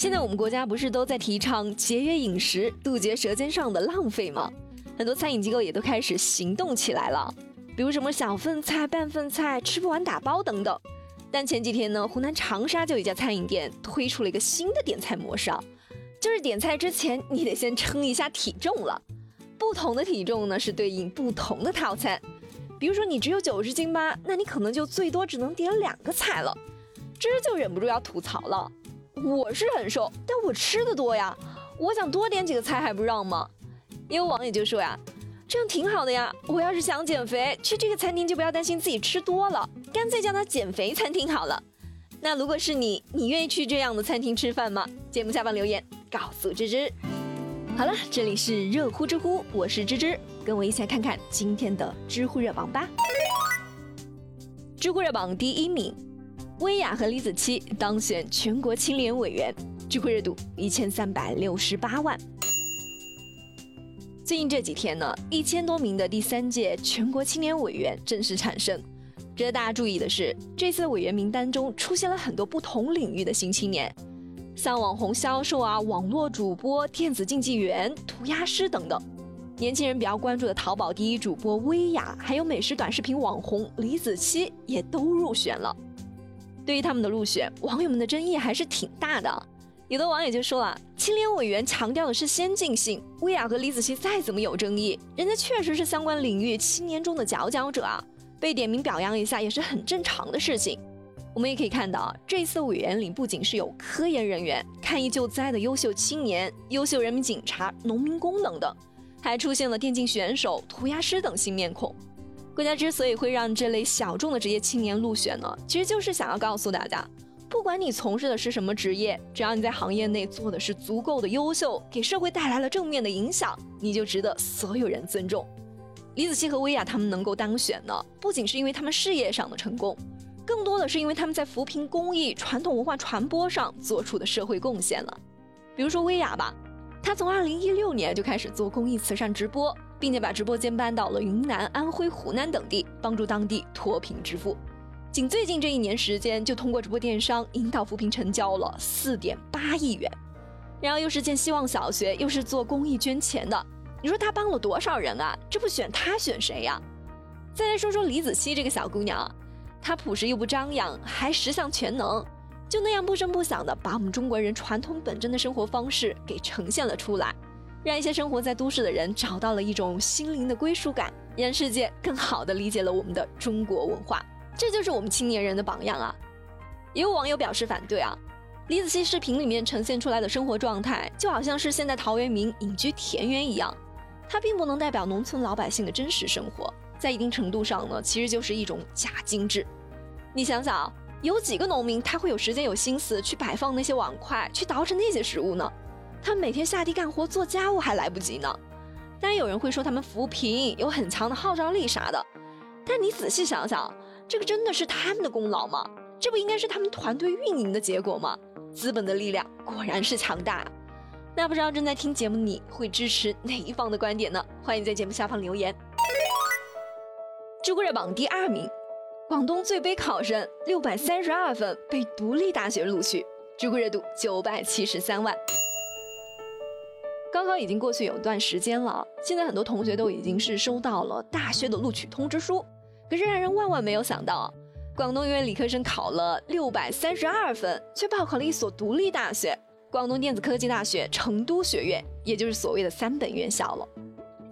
现在我们国家不是都在提倡节约饮食，杜绝舌尖上的浪费吗？很多餐饮机构也都开始行动起来了，比如什么小份菜、半份菜、吃不完打包等等。但前几天呢，湖南长沙就有一家餐饮店推出了一个新的点菜模式，就是点菜之前你得先称一下体重了。不同的体重呢是对应不同的套餐。比如说你只有九十斤吧，那你可能就最多只能点两个菜了。这就忍不住要吐槽了。我是很瘦，但我吃的多呀。我想多点几个菜还不让吗？也有网友就说呀，这样挺好的呀。我要是想减肥，去这个餐厅就不要担心自己吃多了，干脆叫它减肥餐厅好了。那如果是你，你愿意去这样的餐厅吃饭吗？节目下方留言告诉芝芝。好了，这里是热乎知乎，我是芝芝，跟我一起来看看今天的知乎热榜吧。知乎热榜第一名，薇娅和李子柒当选全国青联委员，聚会热度一千三百六十八万。最近这几天呢，一千多名的第三届全国青年委员正式产生。值得大家注意的是，这次委员名单中出现了很多不同领域的新青年。像网红销售啊、网络主播、电子竞技员、涂鸦师等等，年轻人比较关注的淘宝第一主播薇娅，还有美食短视频网红李子柒也都入选了。对于他们的入选，网友们的争议还是挺大的。有的网友就说了，青联委员强调的是先进性，薇娅和李子柒再怎么有争议，人家确实是相关领域青年中的佼佼者啊，被点名表扬一下也是很正常的事情。我们也可以看到，这次委员里不仅是有科研人员、抗疫救灾的优秀青年、优秀人民警察、农民工等等，还出现了电竞选手、涂鸦师等新面孔。国家之所以会让这类小众的职业青年入选呢，其实就是想要告诉大家，不管你从事的是什么职业，只要你在行业内做的是足够的优秀，给社会带来了正面的影响，你就值得所有人尊重。李子柒和薇娅他们能够当选呢，不仅是因为他们事业上的成功。更多的是因为他们在扶贫公益、传统文化传播上做出的社会贡献了。比如说薇娅吧，她从二零一六年就开始做公益慈善直播，并且把直播间搬到了云南、安徽、湖南等地，帮助当地脱贫致富。仅最近这一年时间，就通过直播电商引导扶贫成交了四点八亿元。然后又是建希望小学，又是做公益捐钱的，你说他帮了多少人啊？这不选他选谁呀？再来说说李子柒这个小姑娘她。朴实又不张扬，还十项全能，就那样不声不响的把我们中国人传统本真的生活方式给呈现了出来，让一些生活在都市的人找到了一种心灵的归属感，让世界更好的理解了我们的中国文化。这就是我们青年人的榜样啊！也有网友表示反对啊，李子柒视频里面呈现出来的生活状态，就好像是现在陶渊明隐居田园一样，它并不能代表农村老百姓的真实生活。在一定程度上呢，其实就是一种假精致。你想想，有几个农民他会有时间有心思去摆放那些碗筷，去捯饬那些食物呢？他们每天下地干活做家务还来不及呢。当然有人会说他们扶贫有很强的号召力啥的，但你仔细想想，这个真的是他们的功劳吗？这不应该是他们团队运营的结果吗？资本的力量果然是强大。那不知道正在听节目你会支持哪一方的观点呢？欢迎在节目下方留言。知乎热榜第二名，广东最悲考生六百三十二分被独立大学录取，知乎热度九百七十三万。高考已经过去有一段时间了，现在很多同学都已经是收到了大学的录取通知书，可是让人万万没有想到，广东一位理科生考了六百三十二分，却报考了一所独立大学——广东电子科技大学成都学院，也就是所谓的三本院校了。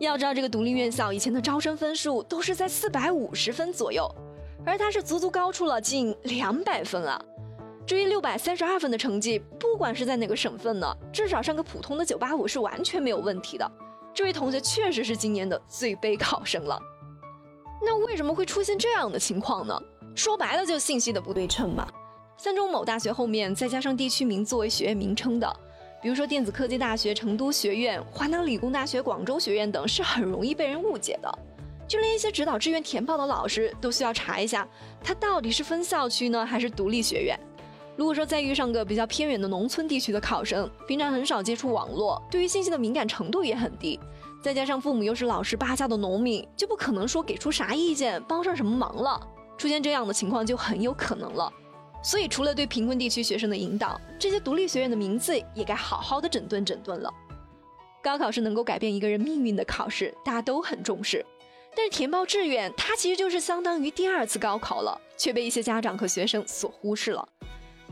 要知道，这个独立院校以前的招生分数都是在四百五十分左右，而他是足足高出了近两百分啊！至于六百三十二分的成绩，不管是在哪个省份呢，至少上个普通的九八五是完全没有问题的。这位同学确实是今年的最悲考生了。那为什么会出现这样的情况呢？说白了，就信息的不对称嘛。三中某大学后面再加上地区名作为学院名称的。比如说，电子科技大学成都学院、华南理工大学广州学院等是很容易被人误解的，就连一些指导志愿填报的老师都需要查一下，它到底是分校区呢，还是独立学院。如果说再遇上个比较偏远的农村地区的考生，平常很少接触网络，对于信息的敏感程度也很低，再加上父母又是老实巴交的农民，就不可能说给出啥意见，帮上什么忙了。出现这样的情况就很有可能了。所以除了对贫困地区学生的引导，这些独立学院的名字也该好好的整顿整顿了。高考是能够改变一个人命运的考试，大家都很重视。但是填报志愿，它其实就是相当于第二次高考了，却被一些家长和学生所忽视了。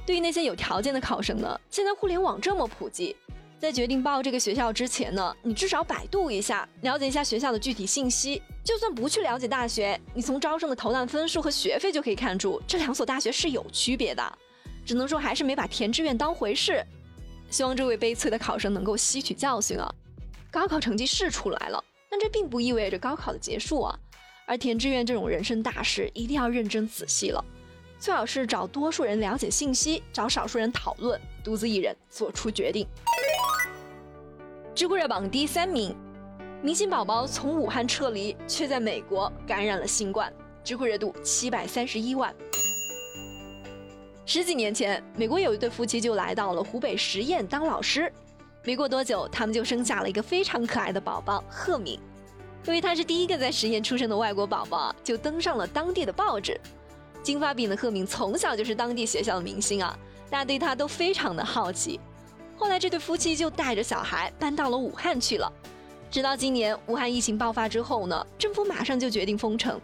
对于那些有条件的考生呢，现在互联网这么普及，在决定报这个学校之前呢，你至少百度一下，了解一下学校的具体信息。就算不去了解大学，你从招生的投档分数和学费就可以看出，这两所大学是有区别的。只能说还是没把填志愿当回事。希望这位悲催的考生能够吸取教训啊！高考成绩是出来了。但这并不意味着高考的结束啊，而填志愿这种人生大事一定要认真仔细了，最好是找多数人了解信息，找少数人讨论，独自一人做出决定。知乎热榜第三名，明星宝宝从武汉撤离，却在美国感染了新冠，知乎热度七百三十一万。十几年前，美国有一对夫妻就来到了湖北十堰当老师。没过多久，他们就生下了一个非常可爱的宝宝赫敏。因为他是第一个在实验出生的外国宝宝，就登上了当地的报纸。金发碧眼的赫敏从小就是当地学校的明星啊，大家对他都非常的好奇。后来这对夫妻就带着小孩搬到了武汉去了。直到今年武汉疫情爆发之后呢，政府马上就决定封城，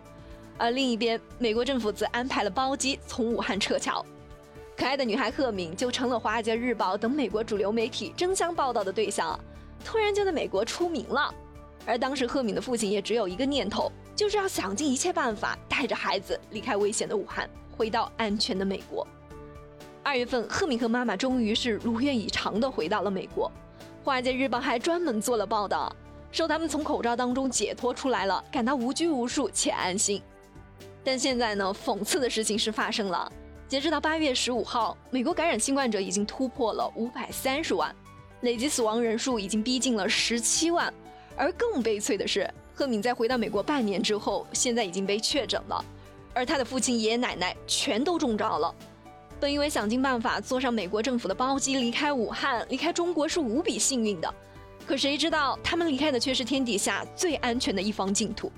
而另一边美国政府则安排了包机从武汉撤侨。可爱的女孩赫敏就成了《华尔街日报》等美国主流媒体争相报道的对象，突然就在美国出名了。而当时赫敏的父亲也只有一个念头，就是要想尽一切办法带着孩子离开危险的武汉，回到安全的美国。二月份，赫敏和妈妈终于是如愿以偿的回到了美国，《华尔街日报》还专门做了报道，说他们从口罩当中解脱出来了，感到无拘无束且安心。但现在呢，讽刺的事情是发生了。截止到八月十五号，美国感染新冠者已经突破了五百三十万，累计死亡人数已经逼近了十七万。而更悲催的是，赫敏在回到美国半年之后，现在已经被确诊了，而他的父亲、爷爷奶奶全都中招了。本以为想尽办法坐上美国政府的包机离开武汉、离开中国是无比幸运的，可谁知道他们离开的却是天底下最安全的一方净土。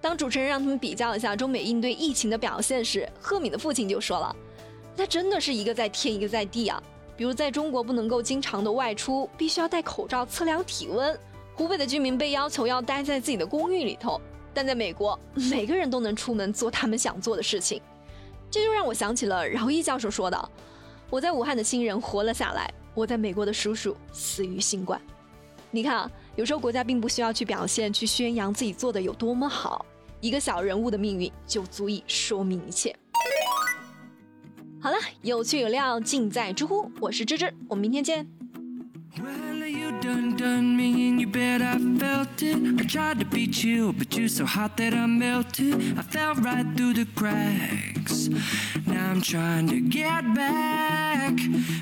当主持人让他们比较一下中美应对疫情的表现时，赫敏的父亲就说了：“那真的是一个在天，一个在地啊！比如在中国不能够经常的外出，必须要戴口罩测量体温；湖北的居民被要求要待在自己的公寓里头，但在美国，每个人都能出门做他们想做的事情。这就让我想起了饶毅教授说的：我在武汉的亲人活了下来，我在美国的叔叔死于新冠。你看啊，有时候国家并不需要去表现、去宣扬自己做的有多么好。”一个小人物的命运就足以说明一切。好了，有趣有料尽在知乎，我是芝芝，我们明天见。Now I'm trying to get back.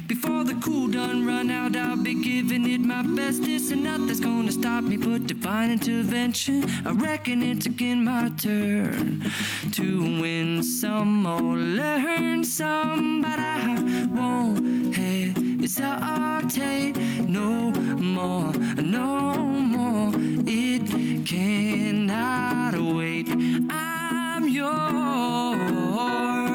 Before the cool done run out, I'll be giving it my best. This and nothing's gonna stop me but divine intervention. I reckon it's again my turn to win some or learn some, but I won't I'll take no more, no more. It cannot wait. I'm yours.